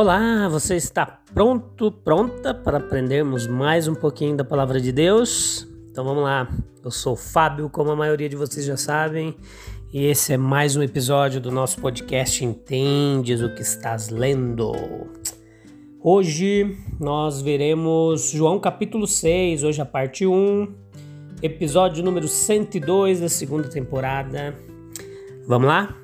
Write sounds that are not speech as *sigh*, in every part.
Olá, você está pronto, pronta para aprendermos mais um pouquinho da palavra de Deus? Então vamos lá. Eu sou Fábio, como a maioria de vocês já sabem, e esse é mais um episódio do nosso podcast Entendes o que estás lendo. Hoje nós veremos João capítulo 6, hoje a parte 1, episódio número 102 da segunda temporada. Vamos lá?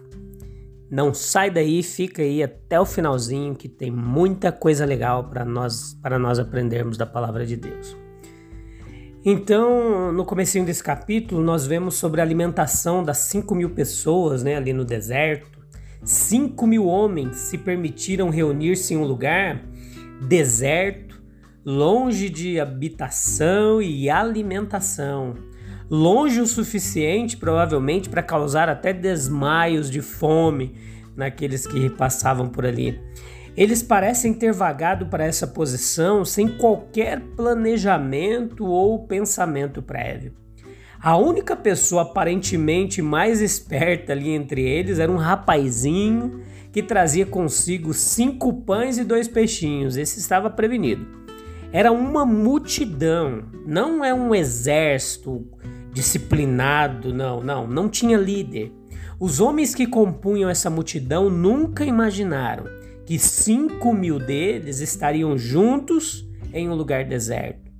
Não sai daí, fica aí até o finalzinho que tem muita coisa legal para nós para nós aprendermos da palavra de Deus. Então, no comecinho desse capítulo, nós vemos sobre a alimentação das 5 mil pessoas né, ali no deserto. 5 mil homens se permitiram reunir-se em um lugar deserto, longe de habitação e alimentação longe o suficiente, provavelmente, para causar até desmaios de fome naqueles que passavam por ali. Eles parecem ter vagado para essa posição sem qualquer planejamento ou pensamento prévio. A única pessoa aparentemente mais esperta ali entre eles era um rapazinho que trazia consigo cinco pães e dois peixinhos. Esse estava prevenido. Era uma multidão, não é um exército disciplinado, não, não, não tinha líder. Os homens que compunham essa multidão nunca imaginaram que cinco mil deles estariam juntos em um lugar deserto.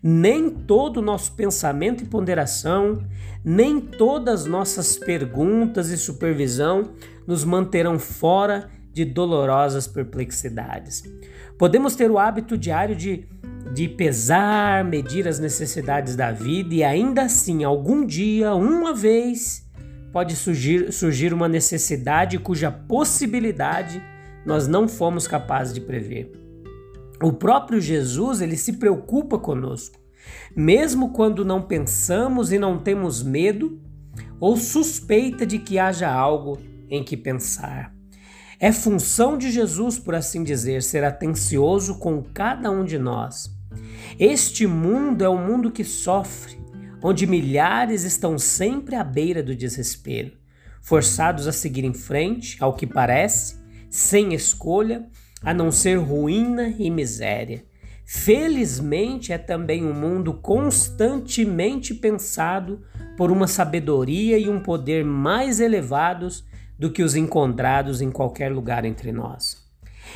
Nem todo o nosso pensamento e ponderação, nem todas nossas perguntas e supervisão nos manterão fora de dolorosas perplexidades. Podemos ter o hábito diário de de pesar, medir as necessidades da vida e ainda assim, algum dia, uma vez, pode surgir, surgir uma necessidade cuja possibilidade nós não fomos capazes de prever. O próprio Jesus, ele se preocupa conosco, mesmo quando não pensamos e não temos medo ou suspeita de que haja algo em que pensar. É função de Jesus, por assim dizer, ser atencioso com cada um de nós. Este mundo é um mundo que sofre, onde milhares estão sempre à beira do desespero, forçados a seguir em frente, ao que parece, sem escolha, a não ser ruína e miséria. Felizmente é também um mundo constantemente pensado por uma sabedoria e um poder mais elevados do que os encontrados em qualquer lugar entre nós.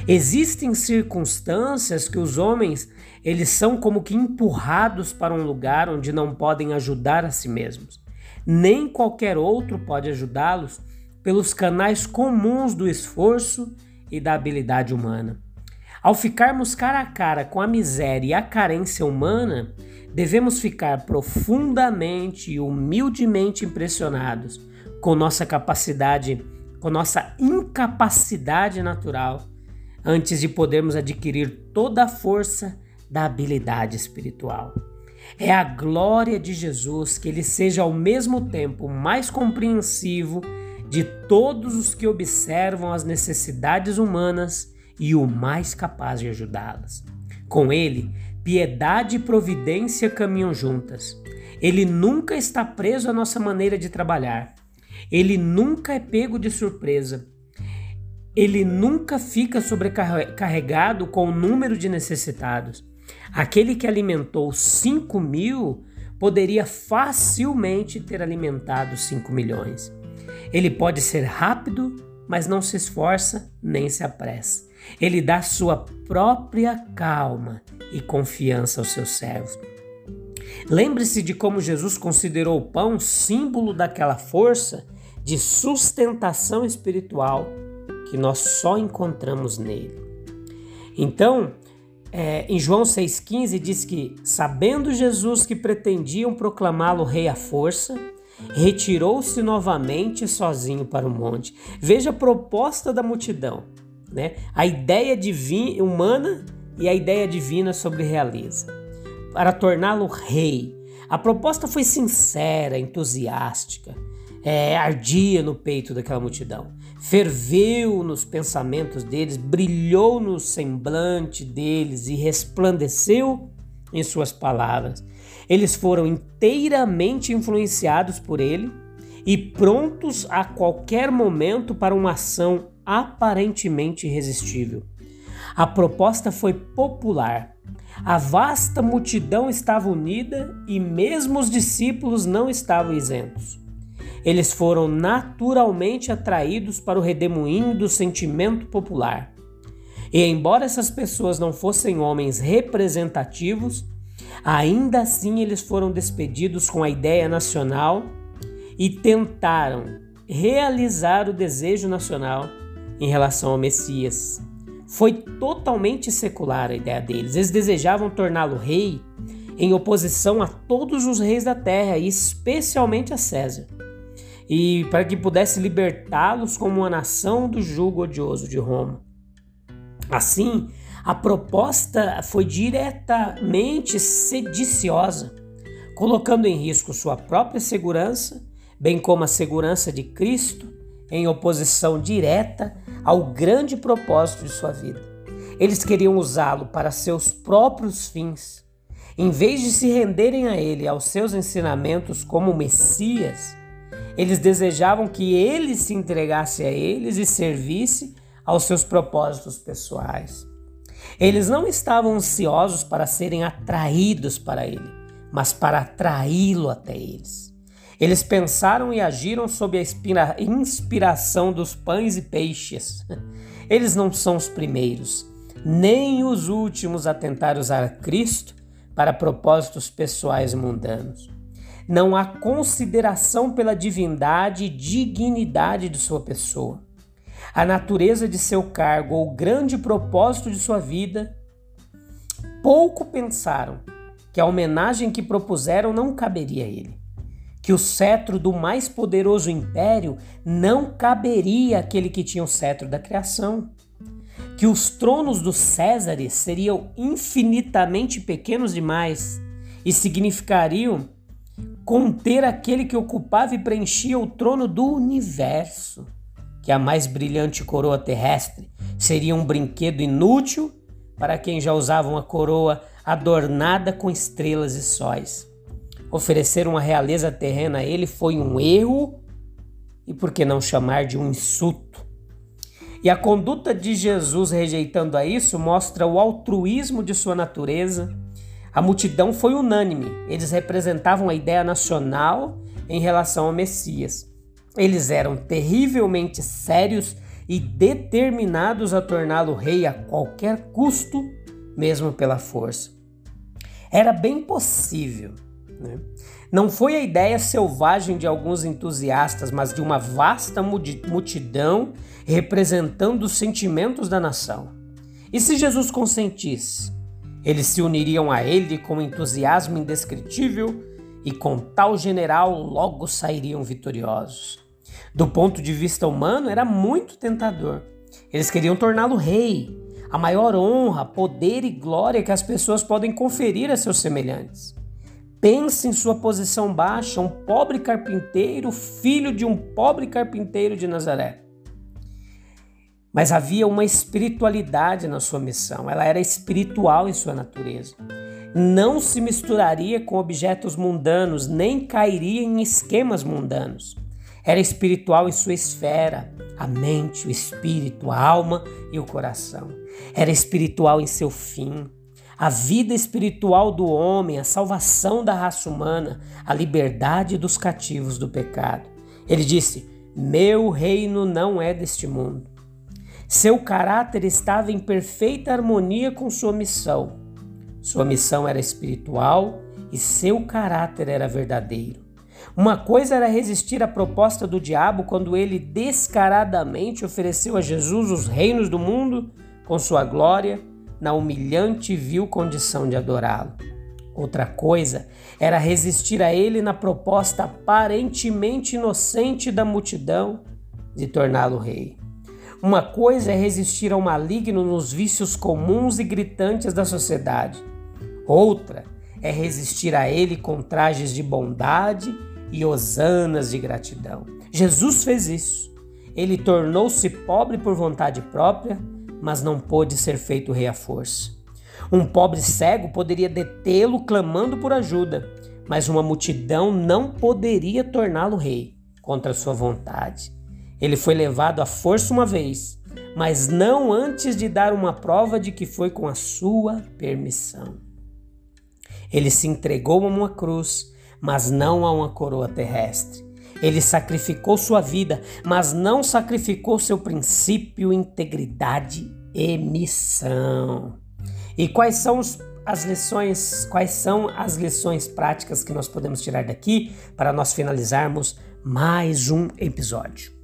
Existem circunstâncias que os homens eles são como que empurrados para um lugar onde não podem ajudar a si mesmos. Nem qualquer outro pode ajudá-los pelos canais comuns do esforço e da habilidade humana. Ao ficarmos cara a cara com a miséria e a carência humana, devemos ficar profundamente e humildemente impressionados com nossa capacidade, com nossa incapacidade natural, antes de podermos adquirir toda a força da habilidade espiritual. É a glória de Jesus que ele seja ao mesmo tempo mais compreensivo de todos os que observam as necessidades humanas e o mais capaz de ajudá-las. Com ele, piedade e providência caminham juntas. Ele nunca está preso à nossa maneira de trabalhar. Ele nunca é pego de surpresa. Ele nunca fica sobrecarregado com o número de necessitados. Aquele que alimentou 5 mil poderia facilmente ter alimentado 5 milhões. Ele pode ser rápido, mas não se esforça nem se apressa. Ele dá sua própria calma e confiança aos seus servos. Lembre-se de como Jesus considerou o pão símbolo daquela força de sustentação espiritual que nós só encontramos nele. Então, é, em João 6,15 diz que, sabendo Jesus que pretendiam proclamá-lo rei à força, retirou-se novamente sozinho para o monte. Veja a proposta da multidão, né? A ideia divina, humana e a ideia divina sobre realiza. Para torná-lo rei. A proposta foi sincera, entusiástica, é, ardia no peito daquela multidão. Ferveu nos pensamentos deles, brilhou no semblante deles e resplandeceu em suas palavras. Eles foram inteiramente influenciados por ele e prontos a qualquer momento para uma ação aparentemente irresistível. A proposta foi popular. A vasta multidão estava unida e mesmo os discípulos não estavam isentos. Eles foram naturalmente atraídos para o redemoinho do sentimento popular. E embora essas pessoas não fossem homens representativos, Ainda assim, eles foram despedidos com a ideia nacional e tentaram realizar o desejo nacional em relação ao Messias. Foi totalmente secular a ideia deles. Eles desejavam torná-lo rei em oposição a todos os reis da terra e especialmente a César. E para que pudesse libertá-los como uma nação do jugo odioso de Roma. Assim, a proposta foi diretamente sediciosa, colocando em risco sua própria segurança, bem como a segurança de Cristo, em oposição direta ao grande propósito de sua vida. Eles queriam usá-lo para seus próprios fins. Em vez de se renderem a ele aos seus ensinamentos como Messias, eles desejavam que ele se entregasse a eles e servisse aos seus propósitos pessoais. Eles não estavam ansiosos para serem atraídos para ele, mas para atraí-lo até eles. Eles pensaram e agiram sob a inspiração dos pães e peixes. *laughs* Eles não são os primeiros, nem os últimos a tentar usar Cristo para propósitos pessoais mundanos. Não há consideração pela divindade e dignidade de sua pessoa. A natureza de seu cargo ou o grande propósito de sua vida, pouco pensaram que a homenagem que propuseram não caberia a ele, que o cetro do mais poderoso império não caberia àquele que tinha o cetro da criação, que os tronos dos Césares seriam infinitamente pequenos demais e significariam conter aquele que ocupava e preenchia o trono do universo que a mais brilhante coroa terrestre seria um brinquedo inútil para quem já usava uma coroa adornada com estrelas e sóis. Oferecer uma realeza terrena a ele foi um erro e por que não chamar de um insulto? E a conduta de Jesus rejeitando a isso mostra o altruísmo de sua natureza. A multidão foi unânime, eles representavam a ideia nacional em relação ao Messias. Eles eram terrivelmente sérios e determinados a torná-lo rei a qualquer custo, mesmo pela força. Era bem possível. Né? Não foi a ideia selvagem de alguns entusiastas, mas de uma vasta multidão representando os sentimentos da nação. E se Jesus consentisse? Eles se uniriam a ele com entusiasmo indescritível e com tal general logo sairiam vitoriosos. Do ponto de vista humano, era muito tentador. Eles queriam torná-lo rei, a maior honra, poder e glória que as pessoas podem conferir a seus semelhantes. Pense em sua posição baixa, um pobre carpinteiro, filho de um pobre carpinteiro de Nazaré. Mas havia uma espiritualidade na sua missão, ela era espiritual em sua natureza não se misturaria com objetos mundanos, nem cairia em esquemas mundanos. Era espiritual em sua esfera, a mente, o espírito, a alma e o coração. Era espiritual em seu fim. A vida espiritual do homem, a salvação da raça humana, a liberdade dos cativos do pecado. Ele disse: Meu reino não é deste mundo. Seu caráter estava em perfeita harmonia com sua missão. Sua missão era espiritual e seu caráter era verdadeiro. Uma coisa era resistir à proposta do diabo quando ele descaradamente ofereceu a Jesus os reinos do mundo com sua glória, na humilhante e vil condição de adorá-lo. Outra coisa era resistir a ele na proposta aparentemente inocente da multidão de torná-lo rei. Uma coisa é resistir ao maligno nos vícios comuns e gritantes da sociedade. Outra é resistir a ele com trajes de bondade e hosanas de gratidão. Jesus fez isso. Ele tornou-se pobre por vontade própria, mas não pôde ser feito rei à força. Um pobre cego poderia detê-lo clamando por ajuda, mas uma multidão não poderia torná-lo rei contra sua vontade. Ele foi levado à força uma vez, mas não antes de dar uma prova de que foi com a sua permissão. Ele se entregou a uma cruz, mas não a uma coroa terrestre. Ele sacrificou sua vida, mas não sacrificou seu princípio, integridade e missão. E quais são os, as lições, quais são as lições práticas que nós podemos tirar daqui para nós finalizarmos mais um episódio?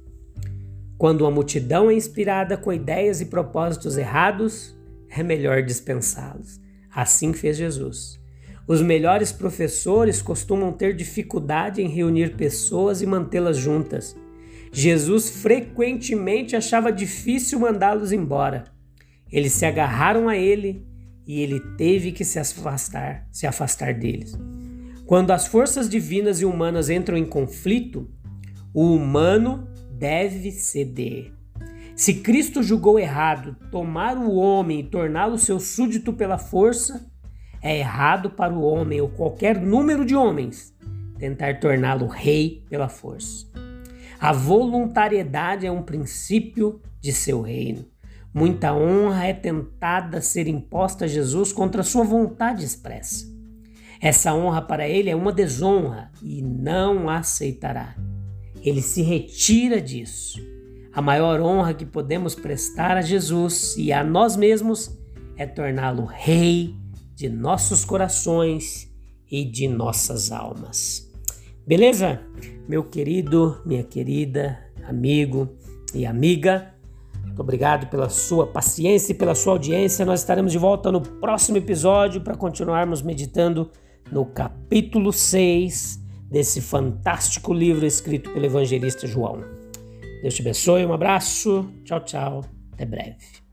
Quando uma multidão é inspirada com ideias e propósitos errados, é melhor dispensá-los. Assim fez Jesus. Os melhores professores costumam ter dificuldade em reunir pessoas e mantê-las juntas. Jesus frequentemente achava difícil mandá-los embora. Eles se agarraram a ele e ele teve que se afastar, se afastar deles. Quando as forças divinas e humanas entram em conflito, o humano deve ceder. Se Cristo julgou errado tomar o homem e torná-lo seu súdito pela força, é errado para o homem ou qualquer número de homens tentar torná-lo rei pela força. A voluntariedade é um princípio de seu reino. Muita honra é tentada ser imposta a Jesus contra sua vontade expressa. Essa honra para ele é uma desonra e não aceitará ele se retira disso. A maior honra que podemos prestar a Jesus e a nós mesmos é torná-lo Rei de nossos corações e de nossas almas. Beleza? Meu querido, minha querida, amigo e amiga, muito obrigado pela sua paciência e pela sua audiência. Nós estaremos de volta no próximo episódio para continuarmos meditando no capítulo 6 desse fantástico livro escrito pelo evangelista João. Deus te abençoe, um abraço, tchau, tchau, até breve.